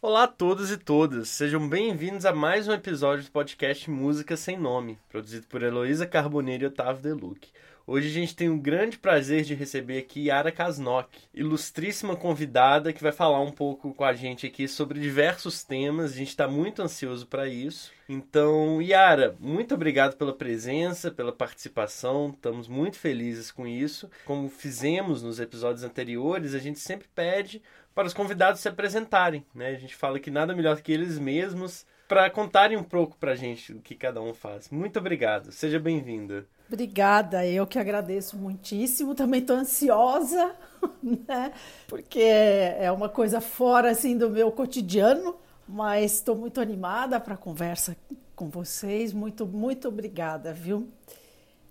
Olá a todos e todas, sejam bem-vindos a mais um episódio do podcast Música Sem Nome, produzido por Heloísa Carboneiro e Otávio Deluc. Hoje a gente tem o grande prazer de receber aqui Yara Kasnok, ilustríssima convidada que vai falar um pouco com a gente aqui sobre diversos temas. A gente está muito ansioso para isso. Então, Yara, muito obrigado pela presença, pela participação. Estamos muito felizes com isso. Como fizemos nos episódios anteriores, a gente sempre pede para os convidados se apresentarem. Né? A gente fala que nada melhor que eles mesmos para contarem um pouco para a gente o que cada um faz. Muito obrigado, seja bem-vinda. Obrigada, eu que agradeço muitíssimo. Também estou ansiosa, né? porque é uma coisa fora assim do meu cotidiano, mas estou muito animada para a conversa com vocês. Muito, muito obrigada, viu?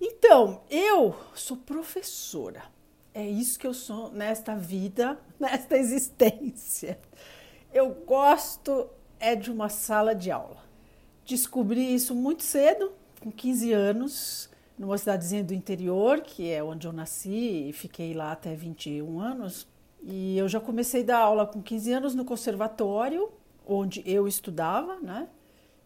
Então, eu sou professora é isso que eu sou nesta vida, nesta existência. Eu gosto é de uma sala de aula. Descobri isso muito cedo, com 15 anos, numa cidadezinha do interior, que é onde eu nasci e fiquei lá até 21 anos. E eu já comecei a dar aula com 15 anos no conservatório, onde eu estudava, né?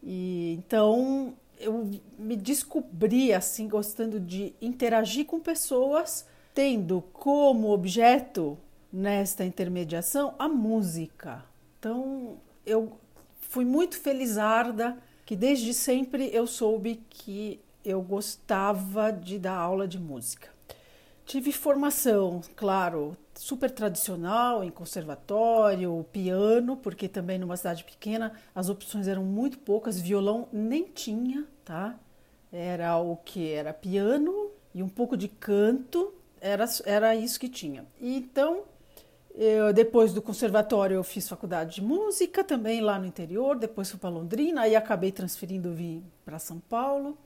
E então eu me descobri assim gostando de interagir com pessoas tendo como objeto nesta intermediação a música. Então, eu fui muito felizarda que desde sempre eu soube que eu gostava de dar aula de música. Tive formação, claro, super tradicional em conservatório, piano, porque também numa cidade pequena as opções eram muito poucas, violão nem tinha, tá? Era o que era piano e um pouco de canto era, era isso que tinha. Então, eu, depois do conservatório, eu fiz faculdade de música também lá no interior. Depois fui para Londrina, aí acabei transferindo vim para São Paulo.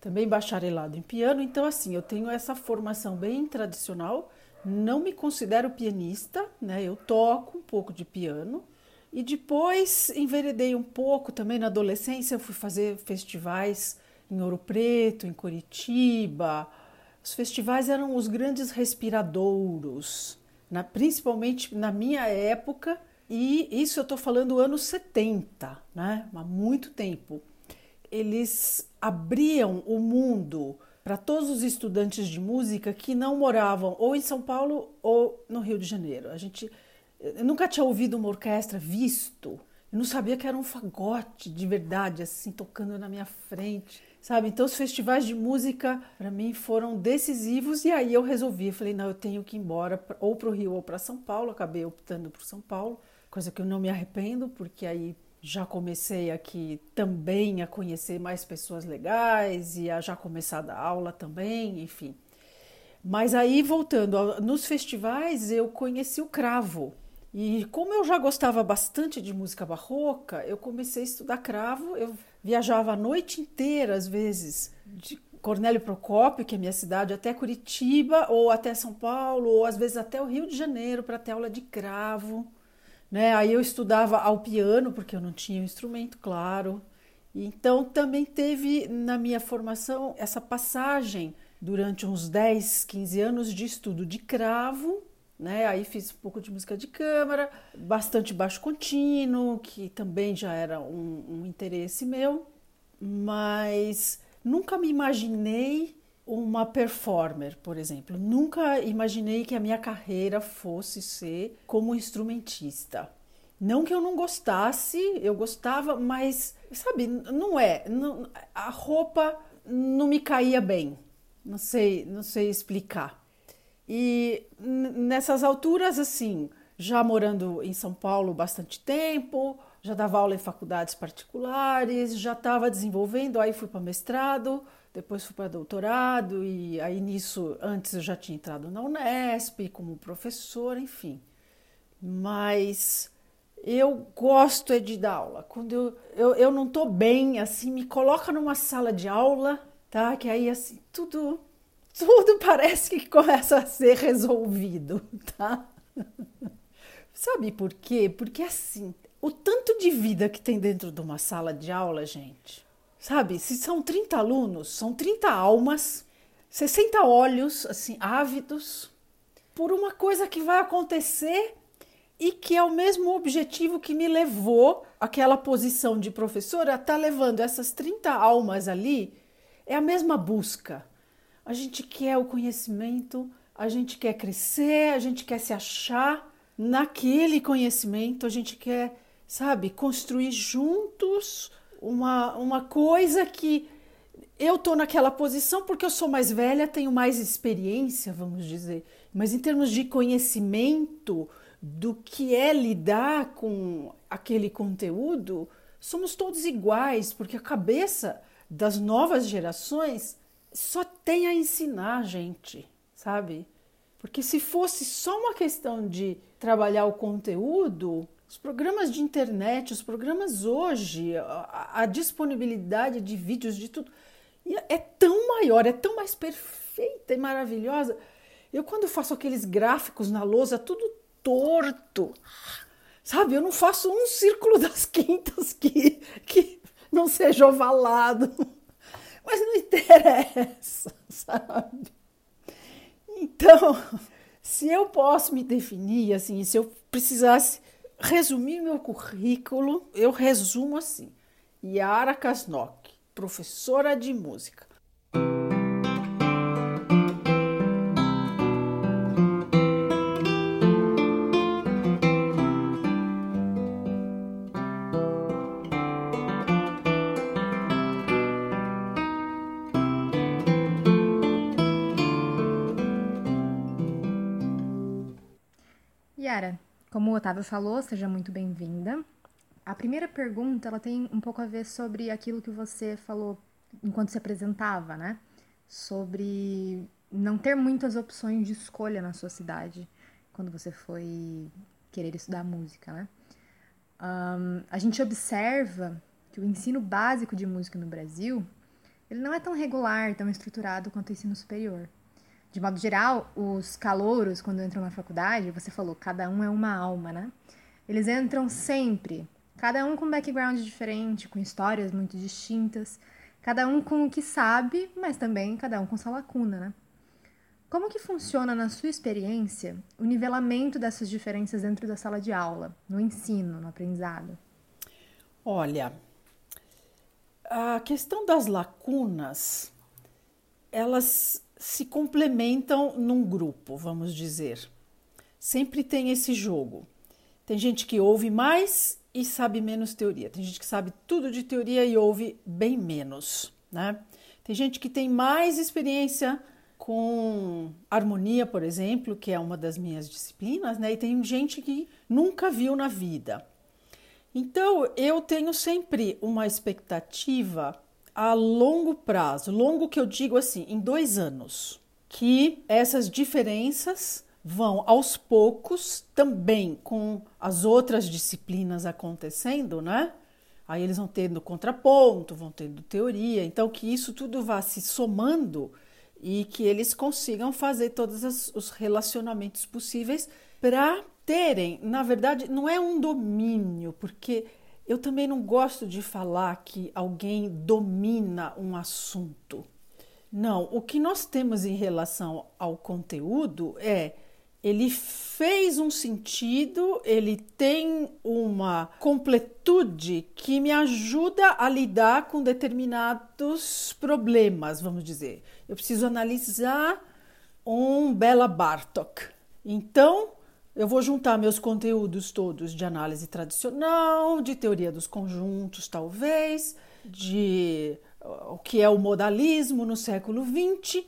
Também bacharelado em piano. Então, assim, eu tenho essa formação bem tradicional. Não me considero pianista, né? Eu toco um pouco de piano. E depois enveredei um pouco também na adolescência. Eu fui fazer festivais em Ouro Preto, em Curitiba, os festivais eram os grandes respiradouros, na, principalmente na minha época, e isso eu estou falando anos 70, né? há muito tempo. Eles abriam o mundo para todos os estudantes de música que não moravam ou em São Paulo ou no Rio de Janeiro. A gente eu nunca tinha ouvido uma orquestra, visto, eu não sabia que era um fagote de verdade, assim, tocando na minha frente sabe? Então os festivais de música para mim foram decisivos e aí eu resolvi, eu falei, não, eu tenho que ir embora ou para o Rio ou para São Paulo, acabei optando por São Paulo, coisa que eu não me arrependo, porque aí já comecei aqui também a conhecer mais pessoas legais e a já começar a aula também, enfim. Mas aí voltando, nos festivais eu conheci o cravo. E como eu já gostava bastante de música barroca, eu comecei a estudar cravo. Eu viajava a noite inteira, às vezes, de Cornélio Procópio, que é minha cidade, até Curitiba, ou até São Paulo, ou às vezes até o Rio de Janeiro para ter aula de cravo. Né? Aí eu estudava ao piano, porque eu não tinha o instrumento, claro. Então também teve na minha formação essa passagem durante uns 10, 15 anos de estudo de cravo né? Aí fiz um pouco de música de câmara, bastante baixo contínuo, que também já era um, um interesse meu, mas nunca me imaginei uma performer, por exemplo. Nunca imaginei que a minha carreira fosse ser como instrumentista. Não que eu não gostasse, eu gostava, mas sabe, não é, não, a roupa não me caía bem. Não sei, não sei explicar. E nessas alturas, assim, já morando em São Paulo bastante tempo, já dava aula em faculdades particulares, já estava desenvolvendo, aí fui para mestrado, depois fui para doutorado, e aí nisso, antes eu já tinha entrado na Unesp como professor, enfim. Mas eu gosto é de dar aula. Quando eu, eu, eu não estou bem, assim, me coloca numa sala de aula, tá? Que aí, assim, tudo tudo parece que começa a ser resolvido, tá? Sabe por quê? Porque assim, o tanto de vida que tem dentro de uma sala de aula, gente. Sabe, se são 30 alunos, são 30 almas, 60 olhos, assim, ávidos, por uma coisa que vai acontecer e que é o mesmo objetivo que me levou àquela posição de professora, tá levando essas 30 almas ali, é a mesma busca. A gente quer o conhecimento, a gente quer crescer, a gente quer se achar naquele conhecimento, a gente quer, sabe, construir juntos uma, uma coisa que eu estou naquela posição porque eu sou mais velha, tenho mais experiência, vamos dizer, mas em termos de conhecimento do que é lidar com aquele conteúdo, somos todos iguais, porque a cabeça das novas gerações só tem a ensinar, gente, sabe? Porque se fosse só uma questão de trabalhar o conteúdo, os programas de internet, os programas hoje, a, a disponibilidade de vídeos, de tudo, é tão maior, é tão mais perfeita e maravilhosa. Eu, quando faço aqueles gráficos na lousa, tudo torto, sabe? Eu não faço um círculo das quintas que, que não seja ovalado, mas não interessa, sabe? Então, se eu posso me definir assim, se eu precisasse resumir meu currículo, eu resumo assim: Yara Kasnok, professora de música. Como o Otávio falou, seja muito bem-vinda. A primeira pergunta, ela tem um pouco a ver sobre aquilo que você falou enquanto se apresentava, né? Sobre não ter muitas opções de escolha na sua cidade quando você foi querer estudar música, né? Um, a gente observa que o ensino básico de música no Brasil ele não é tão regular, tão estruturado quanto o ensino superior de modo geral, os calouros, quando entram na faculdade, você falou, cada um é uma alma, né? Eles entram sempre, cada um com um background diferente, com histórias muito distintas, cada um com o que sabe, mas também cada um com sua lacuna, né? Como que funciona, na sua experiência, o nivelamento dessas diferenças dentro da sala de aula, no ensino, no aprendizado? Olha, a questão das lacunas, elas se complementam num grupo, vamos dizer. Sempre tem esse jogo. Tem gente que ouve mais e sabe menos teoria. Tem gente que sabe tudo de teoria e ouve bem menos, né? Tem gente que tem mais experiência com harmonia, por exemplo, que é uma das minhas disciplinas, né? E tem gente que nunca viu na vida. Então, eu tenho sempre uma expectativa a longo prazo, longo que eu digo assim, em dois anos, que essas diferenças vão aos poucos também com as outras disciplinas acontecendo, né? Aí eles vão tendo contraponto, vão tendo teoria, então que isso tudo vá se somando e que eles consigam fazer todos os relacionamentos possíveis para terem, na verdade, não é um domínio, porque eu também não gosto de falar que alguém domina um assunto. Não, o que nós temos em relação ao conteúdo é ele fez um sentido, ele tem uma completude que me ajuda a lidar com determinados problemas, vamos dizer. Eu preciso analisar um Bela Bartok. Então, eu vou juntar meus conteúdos todos de análise tradicional, de teoria dos conjuntos, talvez, de o que é o modalismo no século XX,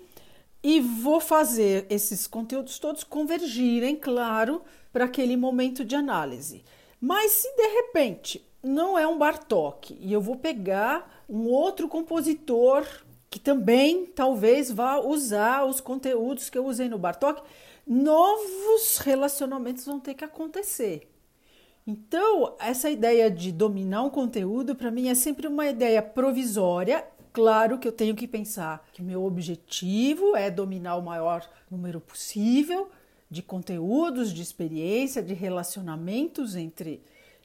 e vou fazer esses conteúdos todos convergirem, claro, para aquele momento de análise. Mas se de repente não é um Bartok e eu vou pegar um outro compositor que também talvez vá usar os conteúdos que eu usei no Bartok, novos relacionamentos vão ter que acontecer. Então, essa ideia de dominar um conteúdo, para mim, é sempre uma ideia provisória. Claro que eu tenho que pensar que meu objetivo é dominar o maior número possível de conteúdos, de experiência, de relacionamentos entre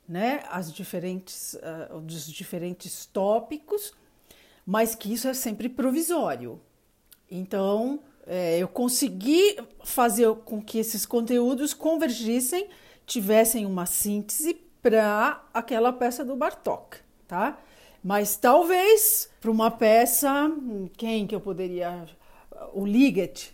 né, as diferentes, uh, os diferentes tópicos, mas que isso é sempre provisório. Então, é, eu consegui fazer com que esses conteúdos convergissem tivessem uma síntese para aquela peça do Bartok, tá? Mas talvez para uma peça, quem que eu poderia o Liget,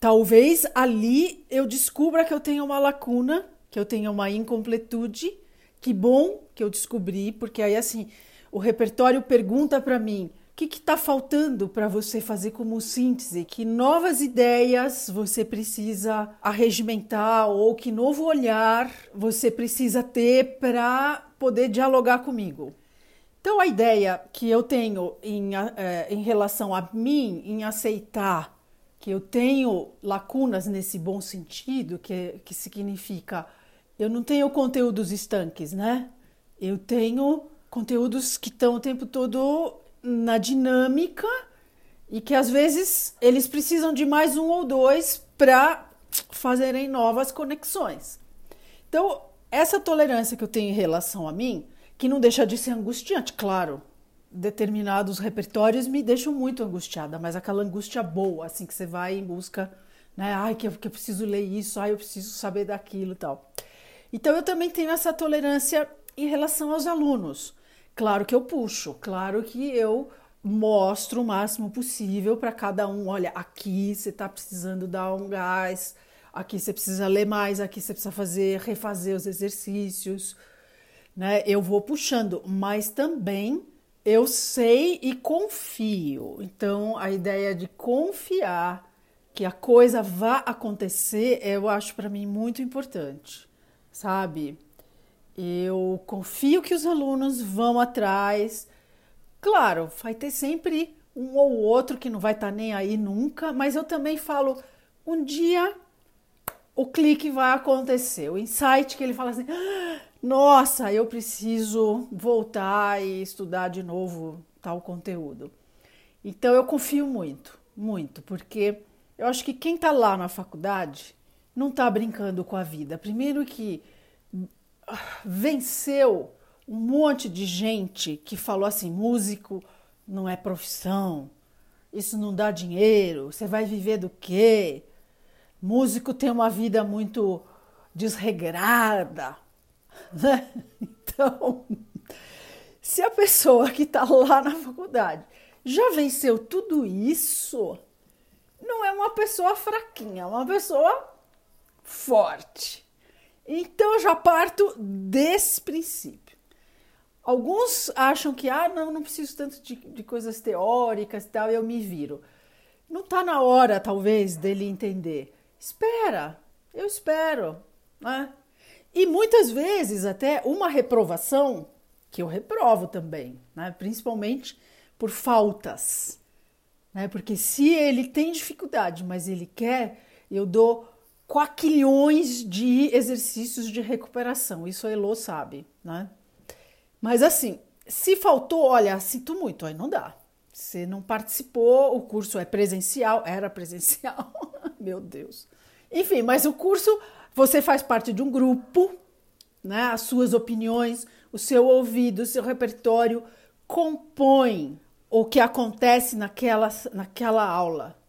talvez ali eu descubra que eu tenho uma lacuna, que eu tenho uma incompletude. Que bom que eu descobri, porque aí assim, o repertório pergunta para mim: o que está faltando para você fazer como síntese? Que novas ideias você precisa arregimentar ou que novo olhar você precisa ter para poder dialogar comigo? Então, a ideia que eu tenho em, eh, em relação a mim, em aceitar que eu tenho lacunas nesse bom sentido, que, que significa eu não tenho conteúdos estanques, né? Eu tenho conteúdos que estão o tempo todo na dinâmica e que às vezes eles precisam de mais um ou dois para fazerem novas conexões. Então, essa tolerância que eu tenho em relação a mim, que não deixa de ser angustiante, claro. Determinados repertórios me deixam muito angustiada, mas aquela angústia boa, assim, que você vai em busca, né? Ai, que eu, que eu preciso ler isso, ai, eu preciso saber daquilo tal. Então, eu também tenho essa tolerância em relação aos alunos. Claro que eu puxo, claro que eu mostro o máximo possível para cada um. Olha, aqui você está precisando dar um gás, aqui você precisa ler mais, aqui você precisa fazer, refazer os exercícios, né? Eu vou puxando, mas também eu sei e confio. Então, a ideia de confiar que a coisa vá acontecer, eu acho para mim muito importante, sabe? Eu confio que os alunos vão atrás. Claro, vai ter sempre um ou outro que não vai estar tá nem aí nunca, mas eu também falo, um dia o clique vai acontecer, o insight que ele fala assim: ah, nossa, eu preciso voltar e estudar de novo tal conteúdo. Então eu confio muito, muito, porque eu acho que quem está lá na faculdade não está brincando com a vida. Primeiro que venceu um monte de gente que falou assim: músico não é profissão, isso não dá dinheiro, você vai viver do quê? Músico tem uma vida muito desregrada. Né? Então, se a pessoa que está lá na faculdade já venceu tudo isso, não é uma pessoa fraquinha, é uma pessoa forte. Então eu já parto desse princípio. Alguns acham que, ah, não, não preciso tanto de, de coisas teóricas e tal, eu me viro. Não está na hora, talvez, dele entender. Espera, eu espero. Né? E muitas vezes, até uma reprovação, que eu reprovo também, né? principalmente por faltas. Né? Porque se ele tem dificuldade, mas ele quer, eu dou quaquilhões de exercícios de recuperação. Isso a Elo sabe, né? Mas assim, se faltou, olha, sinto muito, aí não dá. Você não participou, o curso é presencial, era presencial, meu Deus. Enfim, mas o curso, você faz parte de um grupo, né? As suas opiniões, o seu ouvido, o seu repertório compõem o que acontece naquela, naquela aula.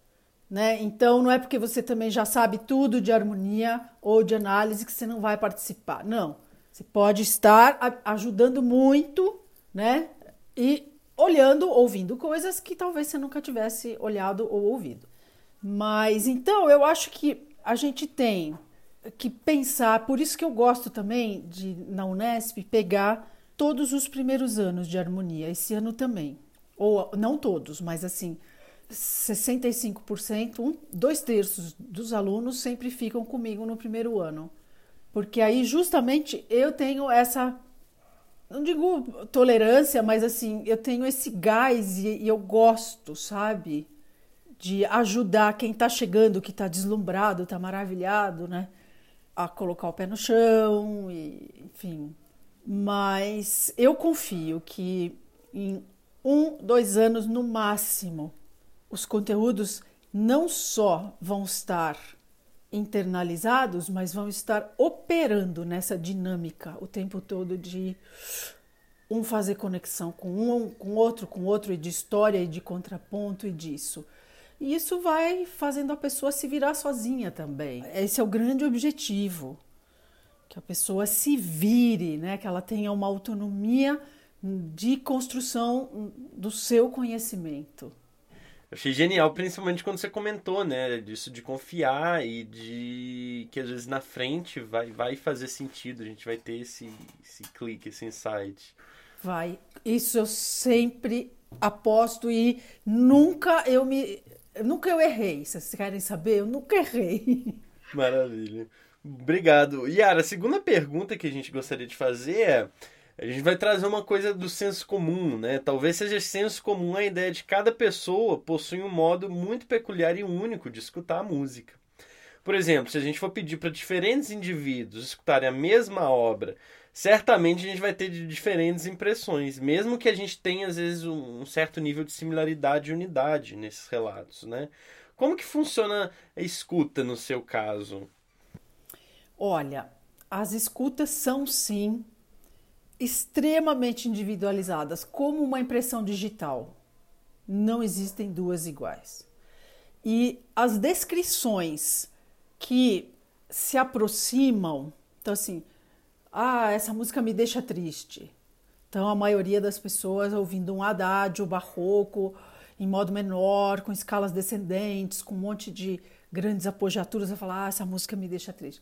Né? Então, não é porque você também já sabe tudo de harmonia ou de análise que você não vai participar. Não. Você pode estar ajudando muito, né? E olhando, ouvindo coisas que talvez você nunca tivesse olhado ou ouvido. Mas então, eu acho que a gente tem que pensar, por isso que eu gosto também de na Unesp pegar todos os primeiros anos de harmonia, esse ano também. Ou não todos, mas assim, 65%, um, dois terços dos alunos sempre ficam comigo no primeiro ano. Porque aí justamente eu tenho essa, não digo tolerância, mas assim, eu tenho esse gás e, e eu gosto, sabe? De ajudar quem está chegando, que está deslumbrado, está maravilhado, né? A colocar o pé no chão, e, enfim. Mas eu confio que em um, dois anos no máximo, os conteúdos não só vão estar internalizados, mas vão estar operando nessa dinâmica o tempo todo de um fazer conexão com um, com outro, com outro, e de história e de contraponto e disso. E isso vai fazendo a pessoa se virar sozinha também. Esse é o grande objetivo. que a pessoa se vire, né? Que ela tenha uma autonomia de construção do seu conhecimento. Achei genial, principalmente quando você comentou, né, disso de confiar e de que às vezes na frente vai, vai fazer sentido, a gente vai ter esse, esse clique, esse insight. Vai. Isso eu sempre aposto e nunca eu me nunca eu errei. Vocês querem saber? Eu nunca errei. Maravilha. Obrigado. Yara, a segunda pergunta que a gente gostaria de fazer é a gente vai trazer uma coisa do senso comum, né? Talvez seja senso comum a ideia de cada pessoa possui um modo muito peculiar e único de escutar a música. Por exemplo, se a gente for pedir para diferentes indivíduos escutarem a mesma obra, certamente a gente vai ter diferentes impressões, mesmo que a gente tenha às vezes um certo nível de similaridade e unidade nesses relatos, né? Como que funciona a escuta no seu caso? Olha, as escutas são sim extremamente individualizadas, como uma impressão digital. Não existem duas iguais. E as descrições que se aproximam, então assim, ah, essa música me deixa triste. Então a maioria das pessoas ouvindo um adágio barroco em modo menor, com escalas descendentes, com um monte de grandes apogiaturas, vai falar, ah, essa música me deixa triste.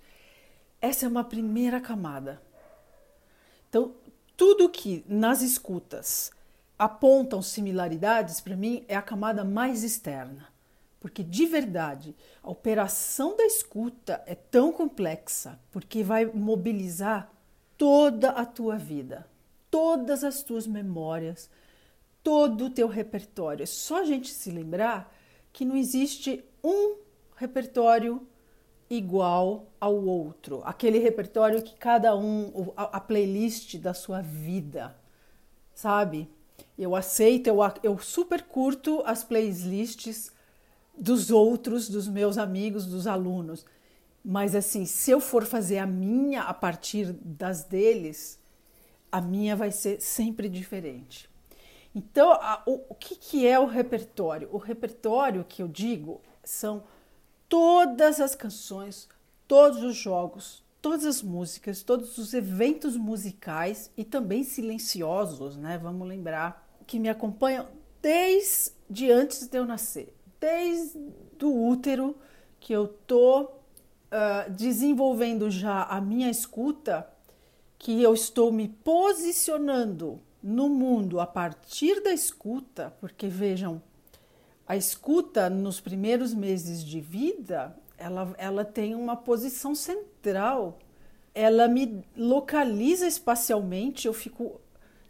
Essa é uma primeira camada. Então, tudo que nas escutas apontam similaridades, para mim, é a camada mais externa. Porque de verdade, a operação da escuta é tão complexa, porque vai mobilizar toda a tua vida, todas as tuas memórias, todo o teu repertório. É só a gente se lembrar que não existe um repertório igual ao outro, aquele repertório que cada um, a, playlist da sua vida, sabe? Eu aceito, eu, eu super curto as playlists dos outros, dos meus amigos, dos alunos. Mas assim, se eu for fazer a minha a partir das deles, a minha vai ser sempre diferente. Então, a, o, o que, que é o repertório? O repertório que eu digo são todas as canções, todos os jogos, todas as músicas, todos os eventos musicais e também silenciosos, né? Vamos lembrar que me acompanham desde antes de eu nascer, desde o útero que eu tô uh, desenvolvendo já a minha escuta, que eu estou me posicionando no mundo a partir da escuta, porque vejam, a escuta nos primeiros meses de vida, ela, ela tem uma posição central. Ela me localiza espacialmente, eu fico,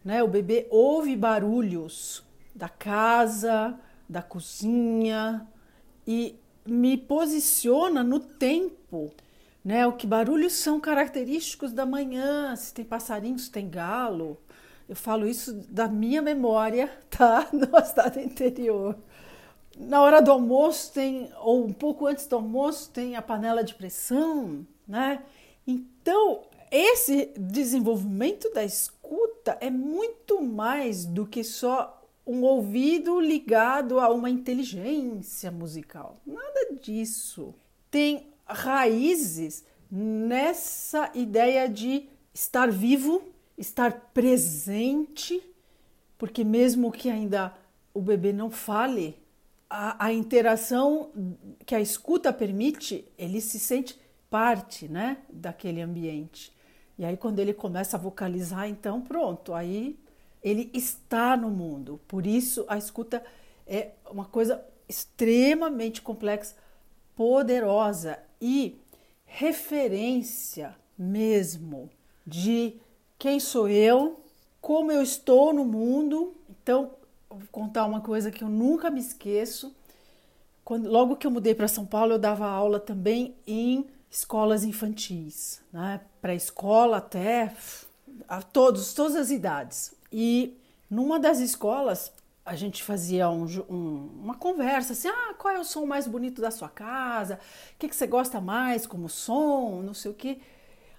né, o bebê ouve barulhos da casa, da cozinha e me posiciona no tempo, né? O que barulhos são característicos da manhã, se tem passarinhos, tem galo. Eu falo isso da minha memória, tá? No estado interior na hora do almoço tem, ou um pouco antes do almoço, tem a panela de pressão, né? Então, esse desenvolvimento da escuta é muito mais do que só um ouvido ligado a uma inteligência musical. Nada disso. Tem raízes nessa ideia de estar vivo, estar presente, porque mesmo que ainda o bebê não fale, a, a interação que a escuta permite, ele se sente parte né, daquele ambiente. E aí, quando ele começa a vocalizar, então pronto, aí ele está no mundo. Por isso, a escuta é uma coisa extremamente complexa, poderosa e referência mesmo de quem sou eu, como eu estou no mundo. Então, contar uma coisa que eu nunca me esqueço. Quando, logo que eu mudei para São Paulo, eu dava aula também em escolas infantis, né? pré-escola até a todos, todas as idades. E numa das escolas a gente fazia um, um, uma conversa assim, ah, qual é o som mais bonito da sua casa? O que, que você gosta mais como som? Não sei o que.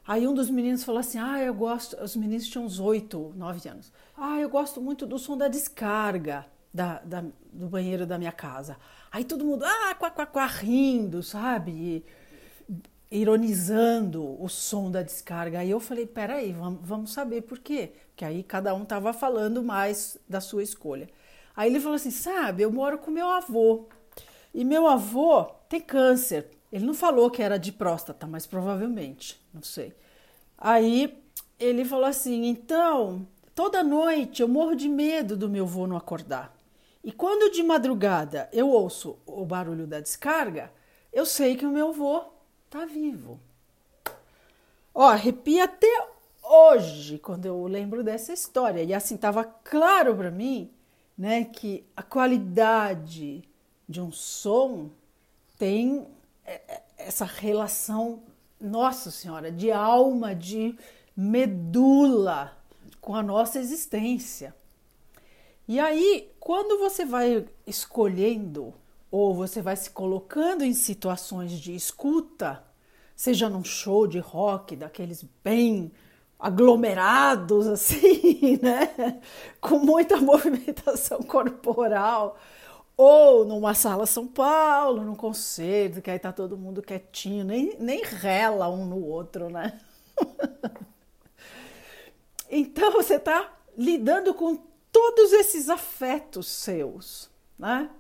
Aí um dos meninos falou assim: Ah, eu gosto. Os meninos tinham uns oito, nove anos. Ah, eu gosto muito do som da descarga da, da, do banheiro da minha casa. Aí todo mundo, ah, quá, quá, quá, rindo, sabe? E, ironizando o som da descarga. Aí eu falei, peraí, vamos, vamos saber por quê. Que aí cada um estava falando mais da sua escolha. Aí ele falou assim, sabe, eu moro com meu avô. E meu avô tem câncer. Ele não falou que era de próstata, mas provavelmente, não sei. Aí ele falou assim, então, toda noite eu morro de medo do meu avô não acordar. E quando de madrugada eu ouço o barulho da descarga, eu sei que o meu avô tá vivo. Ó, arrepia até hoje quando eu lembro dessa história. E assim, tava claro para mim, né, que a qualidade de um som tem essa relação, nossa senhora, de alma, de medula com a nossa existência. E aí, quando você vai escolhendo ou você vai se colocando em situações de escuta, seja num show de rock daqueles bem aglomerados assim, né? Com muita movimentação corporal, ou numa sala São Paulo, num concerto, que aí tá todo mundo quietinho, nem, nem rela um no outro, né? então você tá lidando com todos esses afetos seus, né?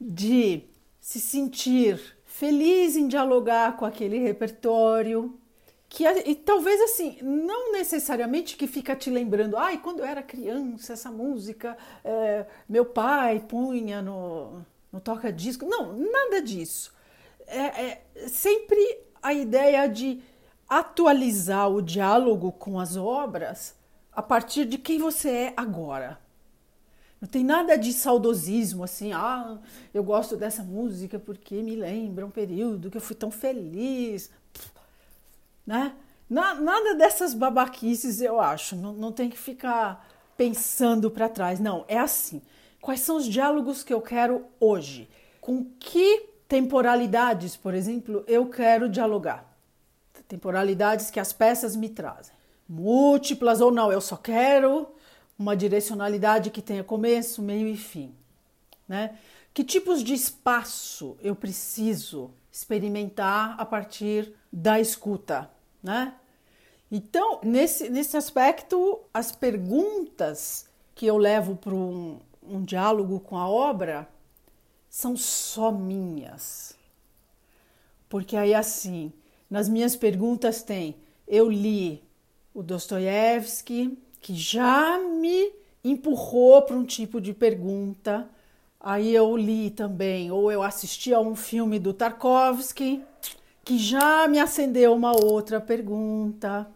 de se sentir feliz em dialogar com aquele repertório, que e talvez assim, não necessariamente que fica te lembrando, ai, quando eu era criança, essa música é, meu pai punha no, no toca-disco. Não, nada disso. É, é sempre a ideia de atualizar o diálogo com as obras a partir de quem você é agora. Não tem nada de saudosismo, assim, ah, eu gosto dessa música porque me lembra um período que eu fui tão feliz, né? Nada dessas babaquices, eu acho. Não, não tem que ficar pensando para trás. Não, é assim. Quais são os diálogos que eu quero hoje? Com que temporalidades, por exemplo, eu quero dialogar? Temporalidades que as peças me trazem. Múltiplas ou não, eu só quero uma direcionalidade que tenha começo, meio e fim, né? Que tipos de espaço eu preciso experimentar a partir da escuta, né? Então, nesse, nesse aspecto, as perguntas que eu levo para um, um diálogo com a obra são só minhas. Porque aí, assim, nas minhas perguntas tem: eu li o Dostoiévski, que já me empurrou para um tipo de pergunta. Aí eu li também, ou eu assisti a um filme do Tarkovsky, que já me acendeu uma outra pergunta.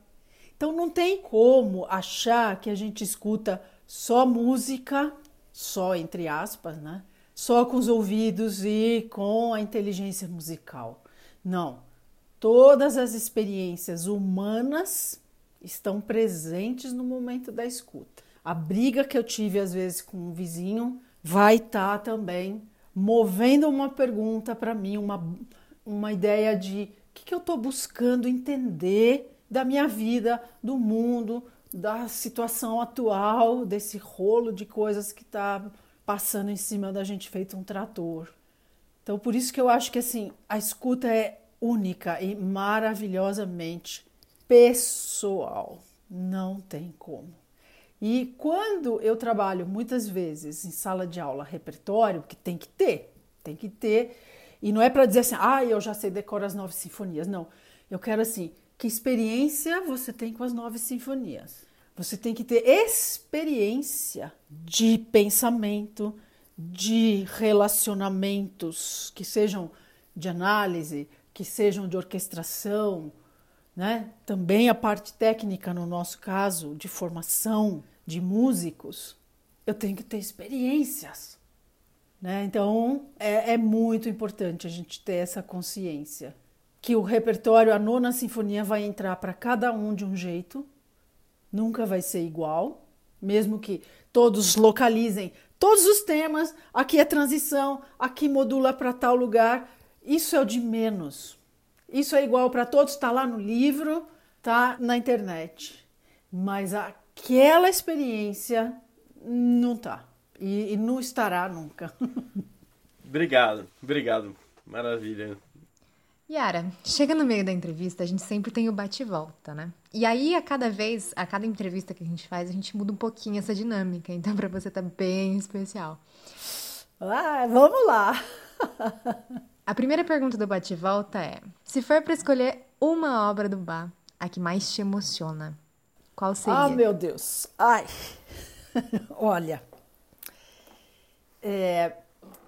Então não tem como achar que a gente escuta só música, só entre aspas, né? Só com os ouvidos e com a inteligência musical. Não. Todas as experiências humanas estão presentes no momento da escuta. A briga que eu tive às vezes com um vizinho vai estar tá também movendo uma pergunta para mim, uma, uma ideia de o que, que eu estou buscando entender da minha vida, do mundo, da situação atual, desse rolo de coisas que está passando em cima da gente feito um trator. Então, por isso que eu acho que assim, a escuta é única e maravilhosamente pessoal. Não tem como. E quando eu trabalho muitas vezes em sala de aula repertório, que tem que ter, tem que ter, e não é para dizer assim, ah, eu já sei decorar as nove sinfonias. Não. Eu quero assim, que experiência você tem com as nove sinfonias? Você tem que ter experiência de pensamento, de relacionamentos que sejam de análise, que sejam de orquestração, né? Também a parte técnica, no nosso caso, de formação de músicos, eu tenho que ter experiências. Né? Então é, é muito importante a gente ter essa consciência que o repertório, a nona sinfonia, vai entrar para cada um de um jeito, nunca vai ser igual, mesmo que todos localizem todos os temas, aqui é transição, aqui modula para tal lugar, isso é o de menos. Isso é igual para todos, está lá no livro, tá na internet. Mas aquela experiência não tá. E, e não estará nunca. obrigado, obrigado. Maravilha. Yara, chega no meio da entrevista, a gente sempre tem o bate-volta, né? E aí, a cada vez, a cada entrevista que a gente faz, a gente muda um pouquinho essa dinâmica. Então, para você tá bem especial. Ah, vamos lá. a primeira pergunta do bate-volta é: se for para escolher uma obra do Bach, a que mais te emociona, qual seria? Ah, meu Deus. Ai. Olha. É,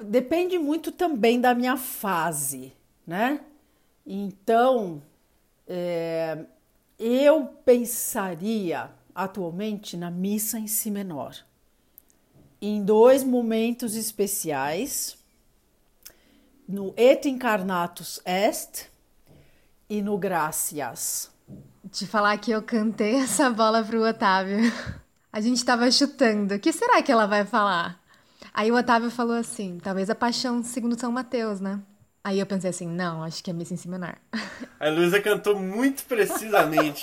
depende muito também da minha fase, né? Então, é, eu pensaria atualmente na missa em si menor, em dois momentos especiais, no Et Incarnatus Est e no Gracias. Te falar que eu cantei essa bola pro Otávio. A gente tava chutando. O que será que ela vai falar? Aí o Otávio falou assim: talvez a paixão segundo São Mateus, né? Aí eu pensei assim, não, acho que é missa em si menor. A Luísa cantou muito precisamente.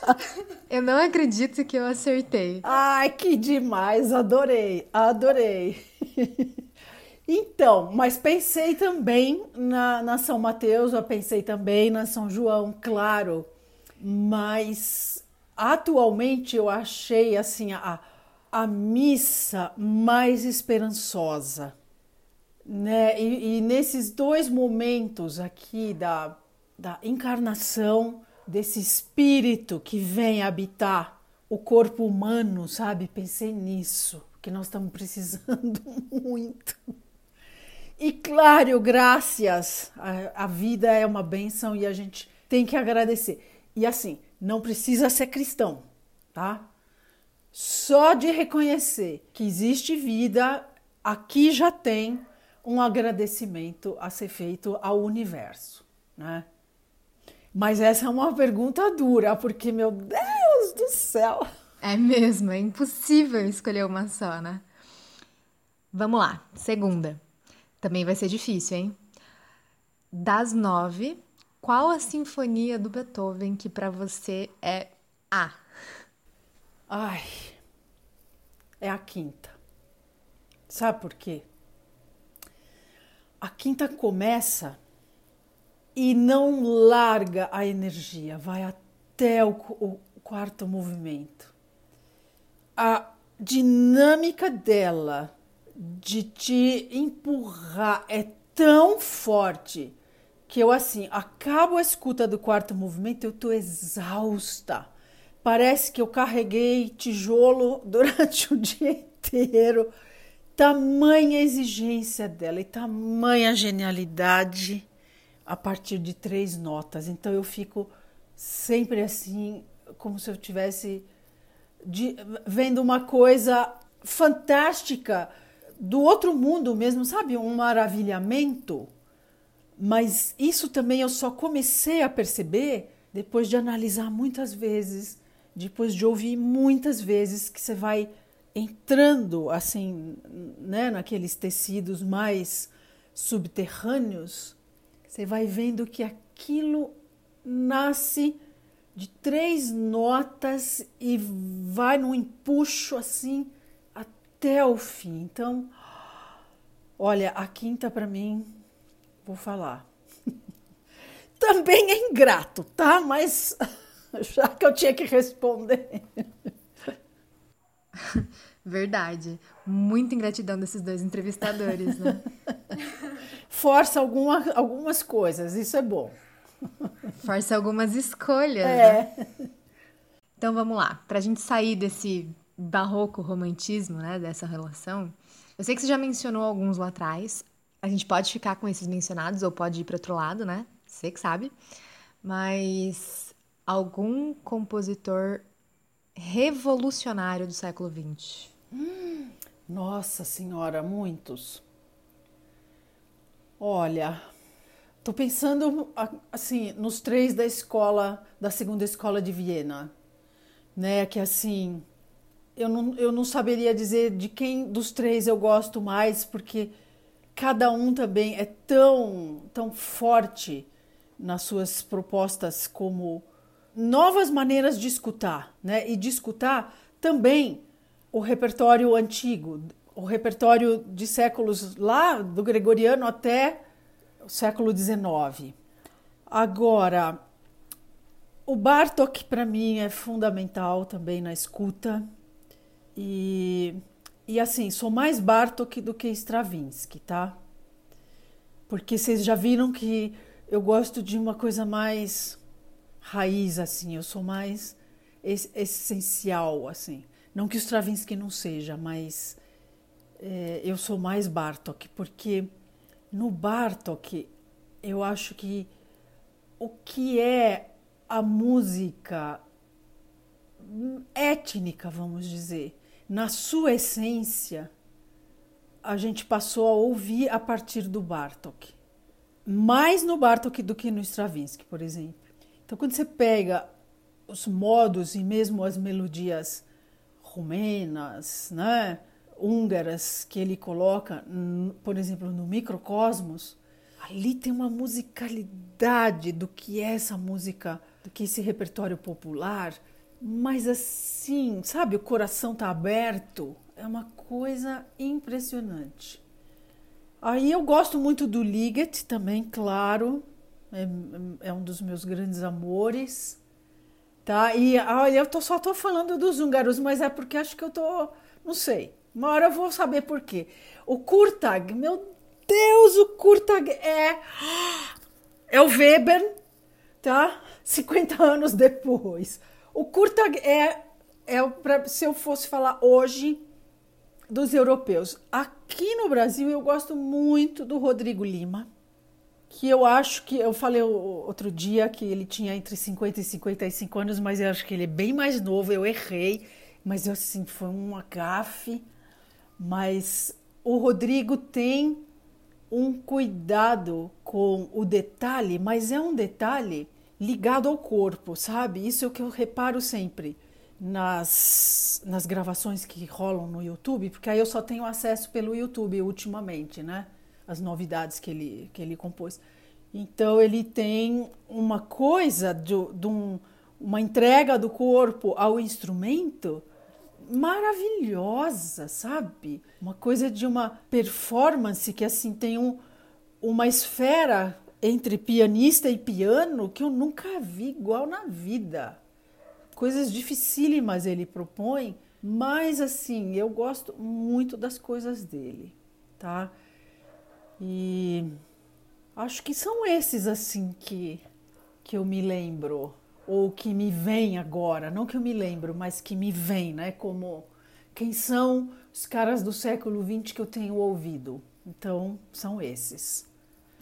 eu não acredito que eu acertei. Ai, que demais, adorei, adorei. Então, mas pensei também na, na São Mateus, eu pensei também na São João, claro. Mas atualmente eu achei assim a, a missa mais esperançosa né? E, e, nesses dois momentos aqui da, da encarnação desse espírito que vem habitar o corpo humano, sabe? Pensei nisso, que nós estamos precisando muito. E claro, graças, a, a vida é uma benção e a gente tem que agradecer. E assim, não precisa ser cristão, tá? Só de reconhecer que existe vida, aqui já tem um agradecimento a ser feito ao universo, né? Mas essa é uma pergunta dura, porque, meu Deus do céu! É mesmo, é impossível escolher uma só, né? Vamos lá, segunda. Também vai ser difícil, hein? Das nove, qual a sinfonia do Beethoven que para você é A? Ai, é a quinta. Sabe por quê? a quinta começa e não larga a energia, vai até o, o quarto movimento. A dinâmica dela de te empurrar é tão forte que eu assim acabo a escuta do quarto movimento eu tô exausta parece que eu carreguei tijolo durante o dia inteiro tamanha exigência dela e tamanha genialidade a partir de três notas. Então eu fico sempre assim, como se eu tivesse vendo uma coisa fantástica do outro mundo mesmo, sabe? Um maravilhamento. Mas isso também eu só comecei a perceber depois de analisar muitas vezes, depois de ouvir muitas vezes que você vai entrando assim, né, naqueles tecidos mais subterrâneos, você vai vendo que aquilo nasce de três notas e vai num empuxo assim até o fim. Então, olha, a quinta para mim, vou falar. Também é ingrato, tá? Mas já que eu tinha que responder. Verdade. Muita ingratidão desses dois entrevistadores, né? Força alguma, algumas coisas, isso é bom. Força algumas escolhas. É. Né? Então vamos lá. Para a gente sair desse barroco romantismo, né, dessa relação, eu sei que você já mencionou alguns lá atrás. A gente pode ficar com esses mencionados ou pode ir para outro lado, né? Você que sabe. Mas algum compositor revolucionário do século XX? Nossa Senhora, muitos. Olha, tô pensando assim nos três da escola, da segunda escola de Viena, né? Que assim, eu não, eu não saberia dizer de quem dos três eu gosto mais, porque cada um também é tão, tão forte nas suas propostas como novas maneiras de escutar, né? E de escutar também o repertório antigo, o repertório de séculos lá do gregoriano até o século XIX. Agora, o Bartok para mim é fundamental também na escuta. E, e assim, sou mais Bartok do que Stravinsky, tá? Porque vocês já viram que eu gosto de uma coisa mais raiz, assim, eu sou mais essencial, assim. Não que o Stravinsky não seja, mas é, eu sou mais Bartok, porque no Bartok eu acho que o que é a música étnica, vamos dizer, na sua essência, a gente passou a ouvir a partir do Bartok. Mais no Bartok do que no Stravinsky, por exemplo. Então, quando você pega os modos e mesmo as melodias rumenas, né, húngaras que ele coloca, por exemplo, no Microcosmos, ali tem uma musicalidade do que é essa música, do que esse repertório popular, mas assim, sabe, o coração tá aberto, é uma coisa impressionante. Aí eu gosto muito do Liget também, claro, é, é um dos meus grandes amores, tá? E olha, eu tô, só tô falando dos húngaros, mas é porque acho que eu tô, não sei, uma hora eu vou saber por quê. O Kurtag, meu Deus, o Kurtag é. É o Weber, tá? 50 anos depois. O Kurtag é. é pra, se eu fosse falar hoje dos europeus. Aqui no Brasil eu gosto muito do Rodrigo Lima, que eu acho que. Eu falei outro dia que ele tinha entre 50 e 55 anos, mas eu acho que ele é bem mais novo. Eu errei, mas eu, assim, foi um agafe. Mas o Rodrigo tem um cuidado com o detalhe, mas é um detalhe ligado ao corpo, sabe? Isso é o que eu reparo sempre nas, nas gravações que rolam no YouTube, porque aí eu só tenho acesso pelo YouTube ultimamente, né? As novidades que ele, que ele compôs. Então ele tem uma coisa de, de um, uma entrega do corpo ao instrumento maravilhosa, sabe? Uma coisa de uma performance que assim tem um, uma esfera entre pianista e piano que eu nunca vi igual na vida. Coisas dificílimas ele propõe, mas assim, eu gosto muito das coisas dele, tá? E acho que são esses assim que que eu me lembro ou que me vem agora, não que eu me lembro, mas que me vem, né? Como quem são os caras do século XX que eu tenho ouvido. Então, são esses.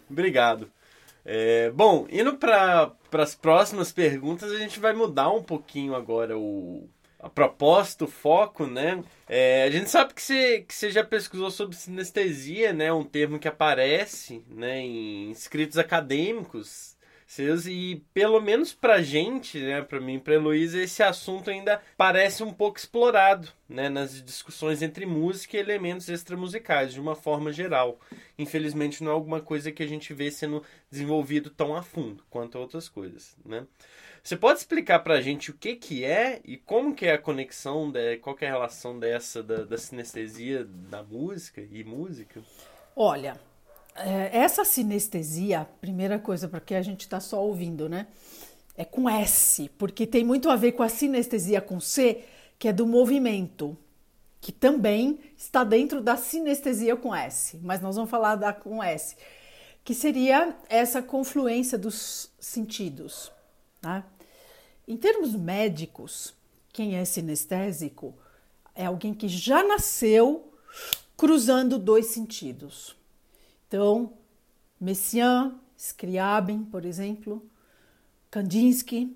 Obrigado. É, bom, indo para as próximas perguntas, a gente vai mudar um pouquinho agora o, a proposta, o foco, né? É, a gente sabe que você, que você já pesquisou sobre sinestesia, né? Um termo que aparece né, em escritos acadêmicos seus e pelo menos pra gente, né, pra mim, pra Heloísa, esse assunto ainda parece um pouco explorado, né, nas discussões entre música e elementos extramusicais, de uma forma geral. Infelizmente não é alguma coisa que a gente vê sendo desenvolvido tão a fundo quanto outras coisas, né? Você pode explicar pra gente o que que é e como que é a conexão, de, qual é a relação dessa da, da sinestesia da música e música? Olha, é, essa sinestesia, primeira coisa, porque a gente está só ouvindo, né? É com S, porque tem muito a ver com a sinestesia com C, que é do movimento, que também está dentro da sinestesia com S, mas nós vamos falar da com S, que seria essa confluência dos sentidos. Né? Em termos médicos, quem é sinestésico é alguém que já nasceu cruzando dois sentidos. Então, Messiaen, Scriabin, por exemplo, Kandinsky,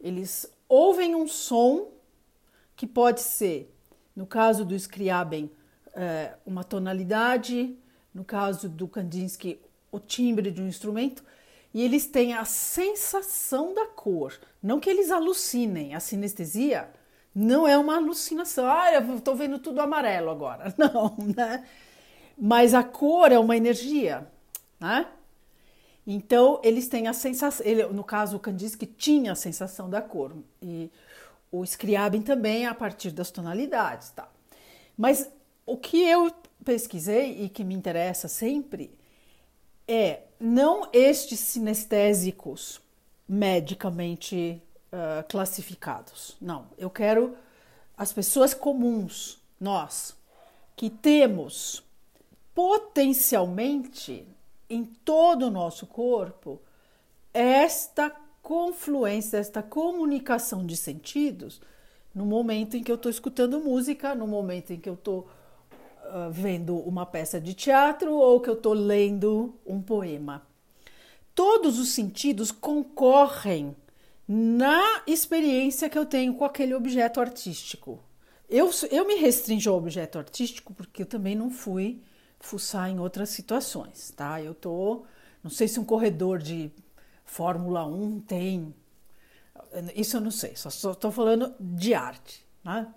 eles ouvem um som que pode ser, no caso do Scriabin, é, uma tonalidade, no caso do Kandinsky, o timbre de um instrumento, e eles têm a sensação da cor. Não que eles alucinem, a sinestesia não é uma alucinação. Ah, eu estou vendo tudo amarelo agora. Não, né? mas a cor é uma energia, né? Então eles têm a sensação, ele, no caso o Kandinsky tinha a sensação da cor e o Scriabin também a partir das tonalidades, tá? Mas o que eu pesquisei e que me interessa sempre é não estes sinestésicos medicamente uh, classificados. Não, eu quero as pessoas comuns, nós, que temos potencialmente em todo o nosso corpo esta confluência, esta comunicação de sentidos no momento em que eu estou escutando música, no momento em que eu estou uh, vendo uma peça de teatro ou que eu estou lendo um poema. Todos os sentidos concorrem na experiência que eu tenho com aquele objeto artístico. Eu, eu me restringo ao objeto artístico porque eu também não fui fuçar em outras situações, tá? Eu tô, não sei se um corredor de Fórmula 1 tem, isso eu não sei, só estou falando de arte, né?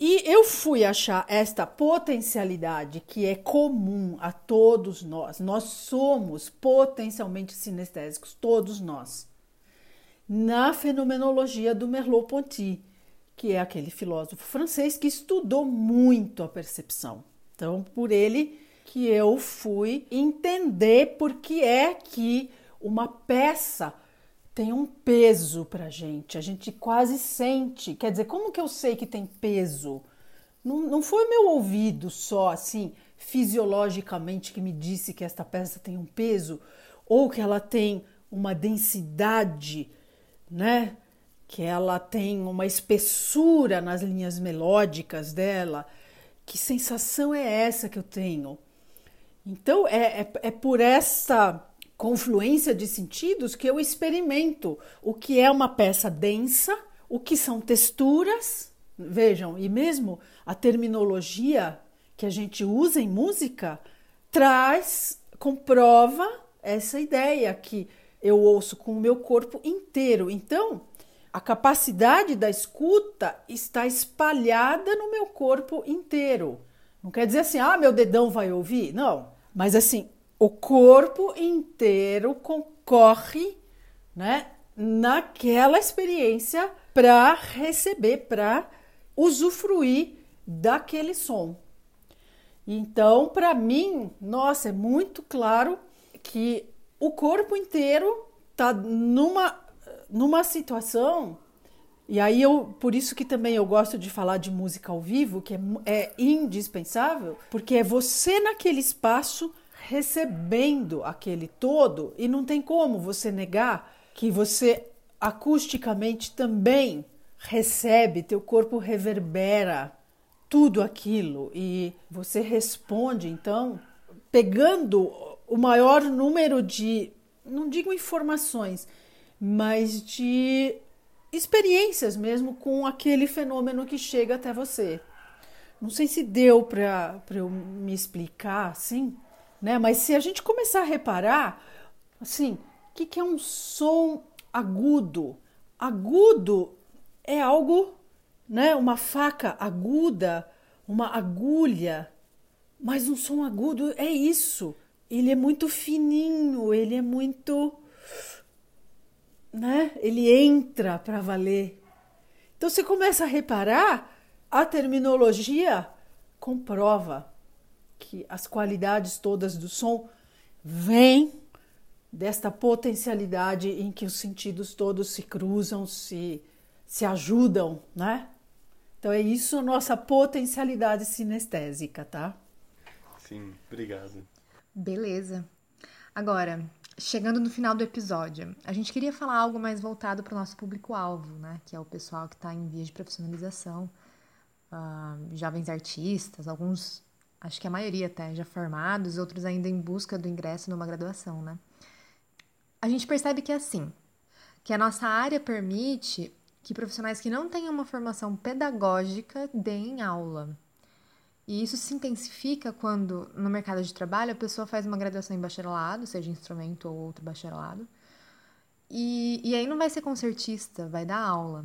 E eu fui achar esta potencialidade que é comum a todos nós. Nós somos potencialmente sinestésicos, todos nós. Na fenomenologia do Merleau-Ponty, que é aquele filósofo francês que estudou muito a percepção. Então, por ele que eu fui entender por que é que uma peça tem um peso para gente. A gente quase sente. Quer dizer, como que eu sei que tem peso? Não, não foi meu ouvido só, assim, fisiologicamente, que me disse que esta peça tem um peso ou que ela tem uma densidade, né? que ela tem uma espessura nas linhas melódicas dela. Que sensação é essa que eu tenho? Então, é, é, é por essa confluência de sentidos que eu experimento o que é uma peça densa, o que são texturas. Vejam, e mesmo a terminologia que a gente usa em música traz, comprova essa ideia que eu ouço com o meu corpo inteiro. Então, a capacidade da escuta está espalhada no meu corpo inteiro. Não quer dizer assim, ah, meu dedão vai ouvir. Não. Mas assim, o corpo inteiro concorre, né, naquela experiência para receber, para usufruir daquele som. Então, para mim, nossa, é muito claro que o corpo inteiro está numa numa situação, e aí eu, por isso que também eu gosto de falar de música ao vivo, que é, é indispensável, porque é você naquele espaço recebendo aquele todo e não tem como você negar que você acusticamente também recebe, teu corpo reverbera tudo aquilo e você responde então pegando o maior número de não digo informações, mas de experiências mesmo com aquele fenômeno que chega até você. Não sei se deu para eu me explicar assim, né? Mas se a gente começar a reparar, assim, o que, que é um som agudo? Agudo é algo, né? Uma faca aguda, uma agulha, mas um som agudo é isso. Ele é muito fininho, ele é muito né? Ele entra para valer. Então você começa a reparar, a terminologia comprova que as qualidades todas do som vêm desta potencialidade em que os sentidos todos se cruzam, se, se ajudam, né? Então é isso a nossa potencialidade sinestésica, tá? Sim, obrigado. Beleza. Agora, chegando no final do episódio, a gente queria falar algo mais voltado para o nosso público-alvo, né? Que é o pessoal que está em vias de profissionalização, uh, jovens artistas, alguns, acho que a maioria até já formados, outros ainda em busca do ingresso numa graduação, né? A gente percebe que é assim, que a nossa área permite que profissionais que não tenham uma formação pedagógica deem aula, e isso se intensifica quando, no mercado de trabalho, a pessoa faz uma graduação em bacharelado, seja instrumento ou outro bacharelado, e, e aí não vai ser concertista, vai dar aula.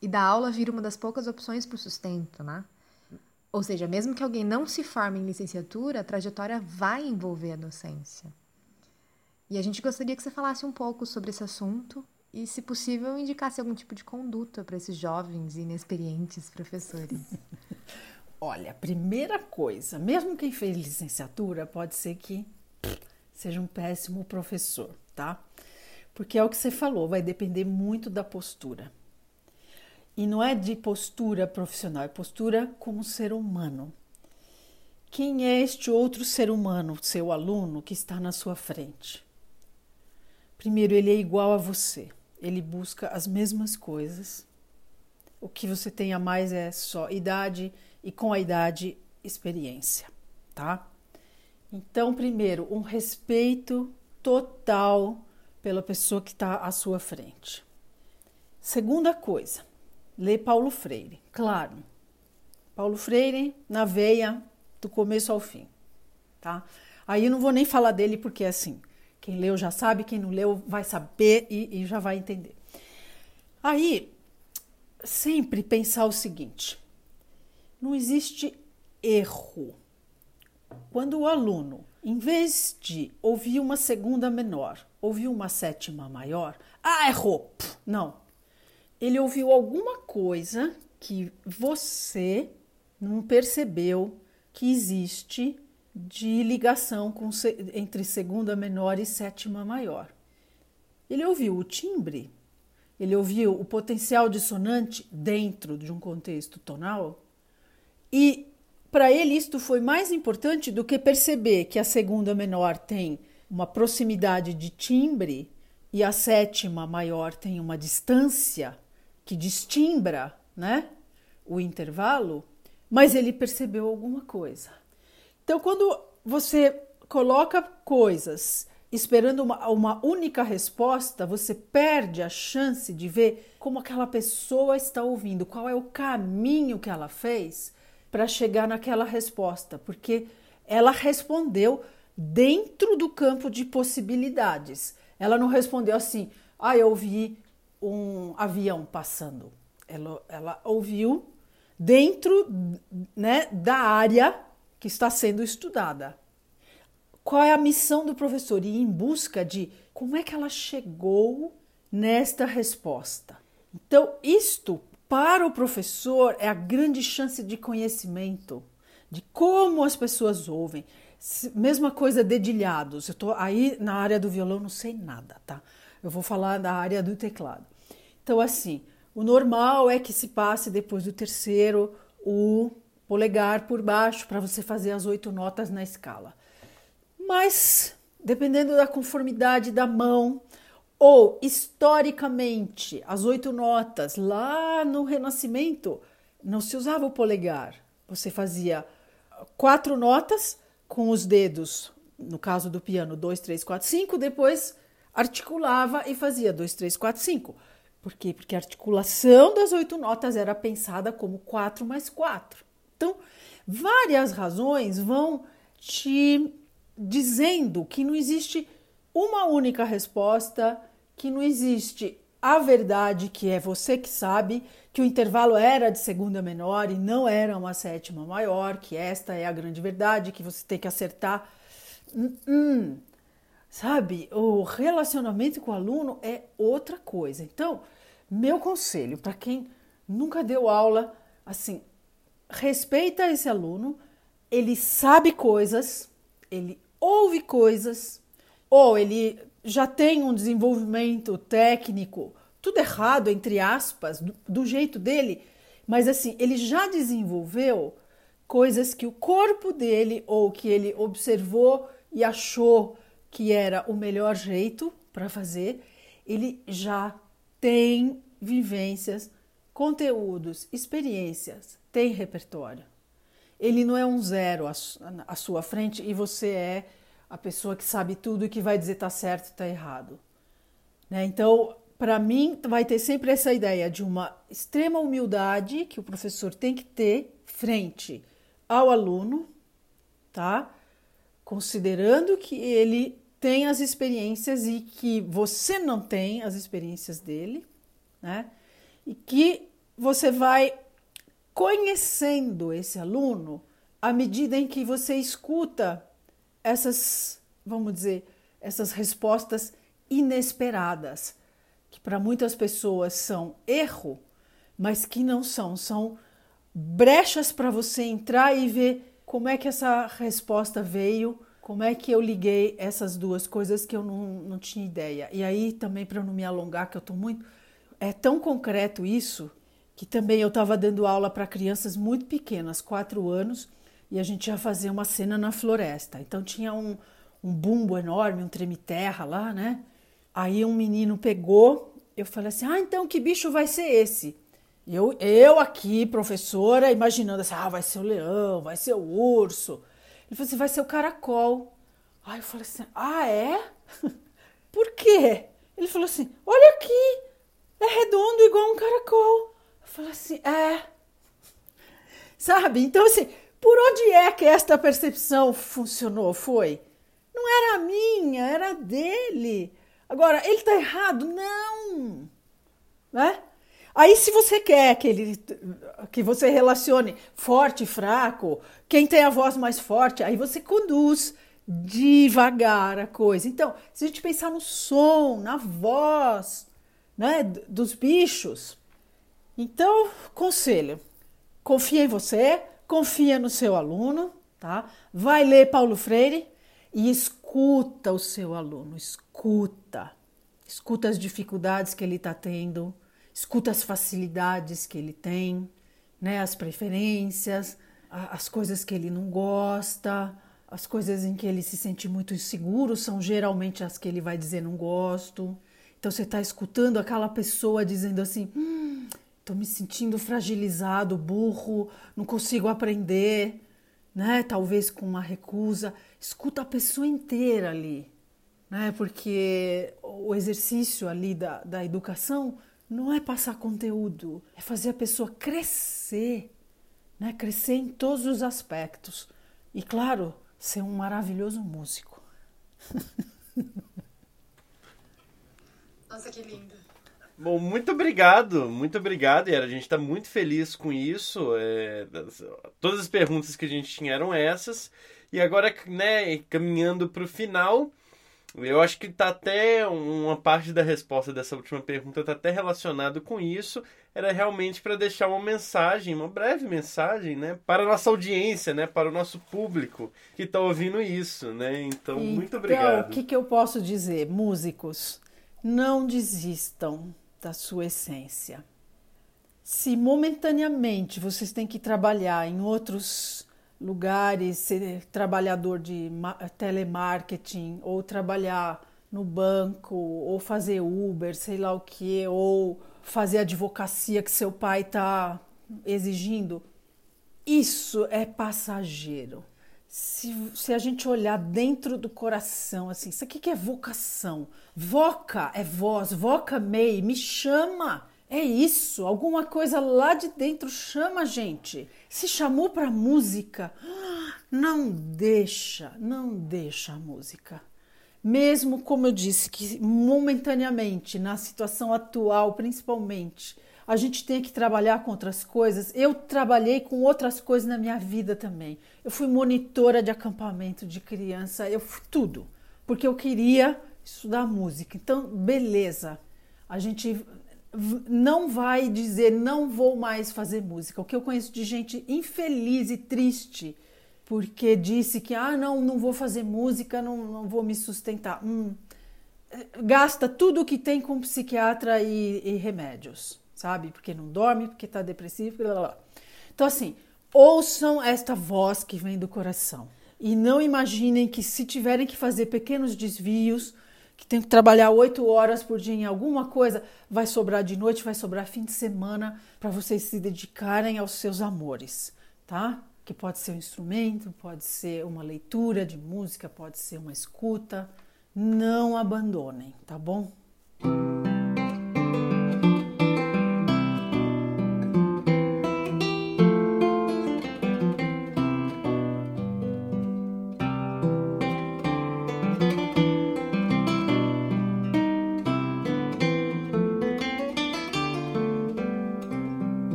E dar aula vira uma das poucas opções para o sustento, né? Ou seja, mesmo que alguém não se forme em licenciatura, a trajetória vai envolver a docência. E a gente gostaria que você falasse um pouco sobre esse assunto e, se possível, indicasse algum tipo de conduta para esses jovens e inexperientes professores. Olha, a primeira coisa, mesmo quem fez licenciatura, pode ser que seja um péssimo professor, tá? Porque é o que você falou, vai depender muito da postura. E não é de postura profissional, é postura como ser humano. Quem é este outro ser humano, seu aluno, que está na sua frente? Primeiro, ele é igual a você, ele busca as mesmas coisas. O que você tem a mais é só idade e, com a idade, experiência, tá? Então, primeiro, um respeito total pela pessoa que está à sua frente. Segunda coisa, lê Paulo Freire. Claro, Paulo Freire na veia do começo ao fim, tá? Aí eu não vou nem falar dele porque assim, quem leu já sabe, quem não leu vai saber e, e já vai entender. Aí, sempre pensar o seguinte: não existe erro. Quando o aluno, em vez de ouvir uma segunda menor, ouviu uma sétima maior, ah, errou! Não, ele ouviu alguma coisa que você não percebeu que existe de ligação com, entre segunda menor e sétima maior. Ele ouviu o timbre, ele ouviu o potencial dissonante dentro de um contexto tonal e para ele isto foi mais importante do que perceber que a segunda menor tem uma proximidade de timbre e a sétima maior tem uma distância que destimbra, né, o intervalo, mas ele percebeu alguma coisa. Então, quando você coloca coisas esperando uma, uma única resposta, você perde a chance de ver como aquela pessoa está ouvindo, qual é o caminho que ela fez para chegar naquela resposta, porque ela respondeu dentro do campo de possibilidades. Ela não respondeu assim, ah, eu ouvi um avião passando. Ela, ela ouviu dentro né, da área que está sendo estudada. Qual é a missão do professor? Ir em busca de como é que ela chegou nesta resposta. Então, isto para o professor é a grande chance de conhecimento de como as pessoas ouvem. Mesma coisa dedilhados. Eu estou aí na área do violão, não sei nada, tá? Eu vou falar da área do teclado. Então, assim, o normal é que se passe depois do terceiro o polegar por baixo para você fazer as oito notas na escala. Mas, dependendo da conformidade da mão, ou historicamente, as oito notas lá no Renascimento não se usava o polegar. Você fazia quatro notas com os dedos, no caso do piano, dois, três, quatro, cinco, depois articulava e fazia dois, três, quatro, cinco. Por quê? Porque a articulação das oito notas era pensada como quatro mais quatro. Então, várias razões vão te dizendo que não existe uma única resposta, que não existe a verdade, que é você que sabe, que o intervalo era de segunda menor e não era uma sétima maior, que esta é a grande verdade, que você tem que acertar. Hum, hum. Sabe, o relacionamento com o aluno é outra coisa. Então, meu conselho para quem nunca deu aula, assim, respeita esse aluno, ele sabe coisas, ele ouve coisas, ou ele já tem um desenvolvimento técnico, tudo errado, entre aspas, do, do jeito dele, mas assim, ele já desenvolveu coisas que o corpo dele ou que ele observou e achou que era o melhor jeito para fazer, ele já tem vivências, conteúdos, experiências, tem repertório. Ele não é um zero à sua frente e você é a pessoa que sabe tudo e que vai dizer tá certo, tá errado. Né? Então, para mim, vai ter sempre essa ideia de uma extrema humildade que o professor tem que ter frente ao aluno, tá? Considerando que ele tem as experiências e que você não tem as experiências dele, né? E que você vai conhecendo esse aluno à medida em que você escuta essas, vamos dizer, essas respostas inesperadas, que para muitas pessoas são erro, mas que não são, são brechas para você entrar e ver como é que essa resposta veio Como é que eu liguei essas duas coisas que eu não, não tinha ideia? E aí, também, para não me alongar, que eu estou muito. É tão concreto isso que também eu estava dando aula para crianças muito pequenas, quatro anos, e a gente ia fazer uma cena na floresta. Então tinha um, um bumbo enorme, um treme-terra lá, né? Aí um menino pegou, eu falei assim: ah, então que bicho vai ser esse? Eu, eu aqui, professora, imaginando assim: ah, vai ser o leão, vai ser o urso. Ele falou assim: vai ser o caracol. Aí eu falei assim: ah, é? Por quê? Ele falou assim: olha aqui, é redondo igual um caracol. Eu falei assim: é. Sabe? Então, assim, por onde é que esta percepção funcionou? Foi? Não era minha, era dele. Agora, ele está errado? Não. Né? Aí, se você quer que, ele, que você relacione forte e fraco, quem tem a voz mais forte, aí você conduz devagar a coisa. Então, se a gente pensar no som, na voz né, dos bichos, então, conselho: confia em você, confia no seu aluno, tá? Vai ler Paulo Freire e escuta o seu aluno, escuta. Escuta as dificuldades que ele está tendo escuta as facilidades que ele tem, né, as preferências, as coisas que ele não gosta, as coisas em que ele se sente muito inseguro são geralmente as que ele vai dizer não gosto. Então você está escutando aquela pessoa dizendo assim: hum, me sentindo fragilizado, burro, não consigo aprender, né? Talvez com uma recusa. Escuta a pessoa inteira ali, né? Porque o exercício ali da, da educação não é passar conteúdo, é fazer a pessoa crescer, né? crescer em todos os aspectos. E, claro, ser um maravilhoso músico. Nossa, que lindo. Bom, muito obrigado, muito obrigado, Yara. A gente está muito feliz com isso. É, todas as perguntas que a gente tinha eram essas. E agora, né, caminhando para o final, eu acho que tá até uma parte da resposta dessa última pergunta tá até relacionado com isso. Era realmente para deixar uma mensagem, uma breve mensagem, né, para a nossa audiência, né, para o nosso público que está ouvindo isso, né? Então, então muito obrigado. o que, que eu posso dizer, músicos? Não desistam da sua essência. Se momentaneamente vocês têm que trabalhar em outros lugares, ser trabalhador de telemarketing ou trabalhar no banco ou fazer Uber, sei lá o que, ou fazer advocacia que seu pai está exigindo, isso é passageiro. Se, se, a gente olhar dentro do coração, assim, isso aqui que é vocação. Voca é voz, voca mei, me chama. É isso, alguma coisa lá de dentro chama a gente. Se chamou para música, não deixa, não deixa a música. Mesmo como eu disse que momentaneamente, na situação atual, principalmente, a gente tem que trabalhar com outras coisas. Eu trabalhei com outras coisas na minha vida também. Eu fui monitora de acampamento de criança, eu fui tudo, porque eu queria estudar música. Então, beleza. A gente não vai dizer não vou mais fazer música. O que eu conheço de gente infeliz e triste porque disse que ah não não vou fazer música, não, não vou me sustentar. Hum, gasta tudo o que tem com psiquiatra e, e remédios, sabe? Porque não dorme, porque está depressivo. Blá, blá. Então assim, ouçam esta voz que vem do coração e não imaginem que se tiverem que fazer pequenos desvios que tem que trabalhar oito horas por dia em alguma coisa, vai sobrar de noite, vai sobrar fim de semana para vocês se dedicarem aos seus amores, tá? Que pode ser um instrumento, pode ser uma leitura de música, pode ser uma escuta. Não abandonem, tá bom?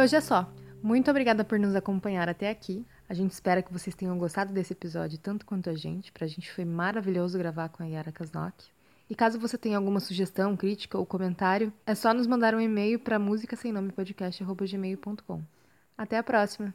hoje é só. Muito obrigada por nos acompanhar até aqui. A gente espera que vocês tenham gostado desse episódio tanto quanto a gente. Pra gente foi maravilhoso gravar com a Yara Kasnok. E caso você tenha alguma sugestão, crítica ou comentário, é só nos mandar um e-mail para música sem nome. Até a próxima.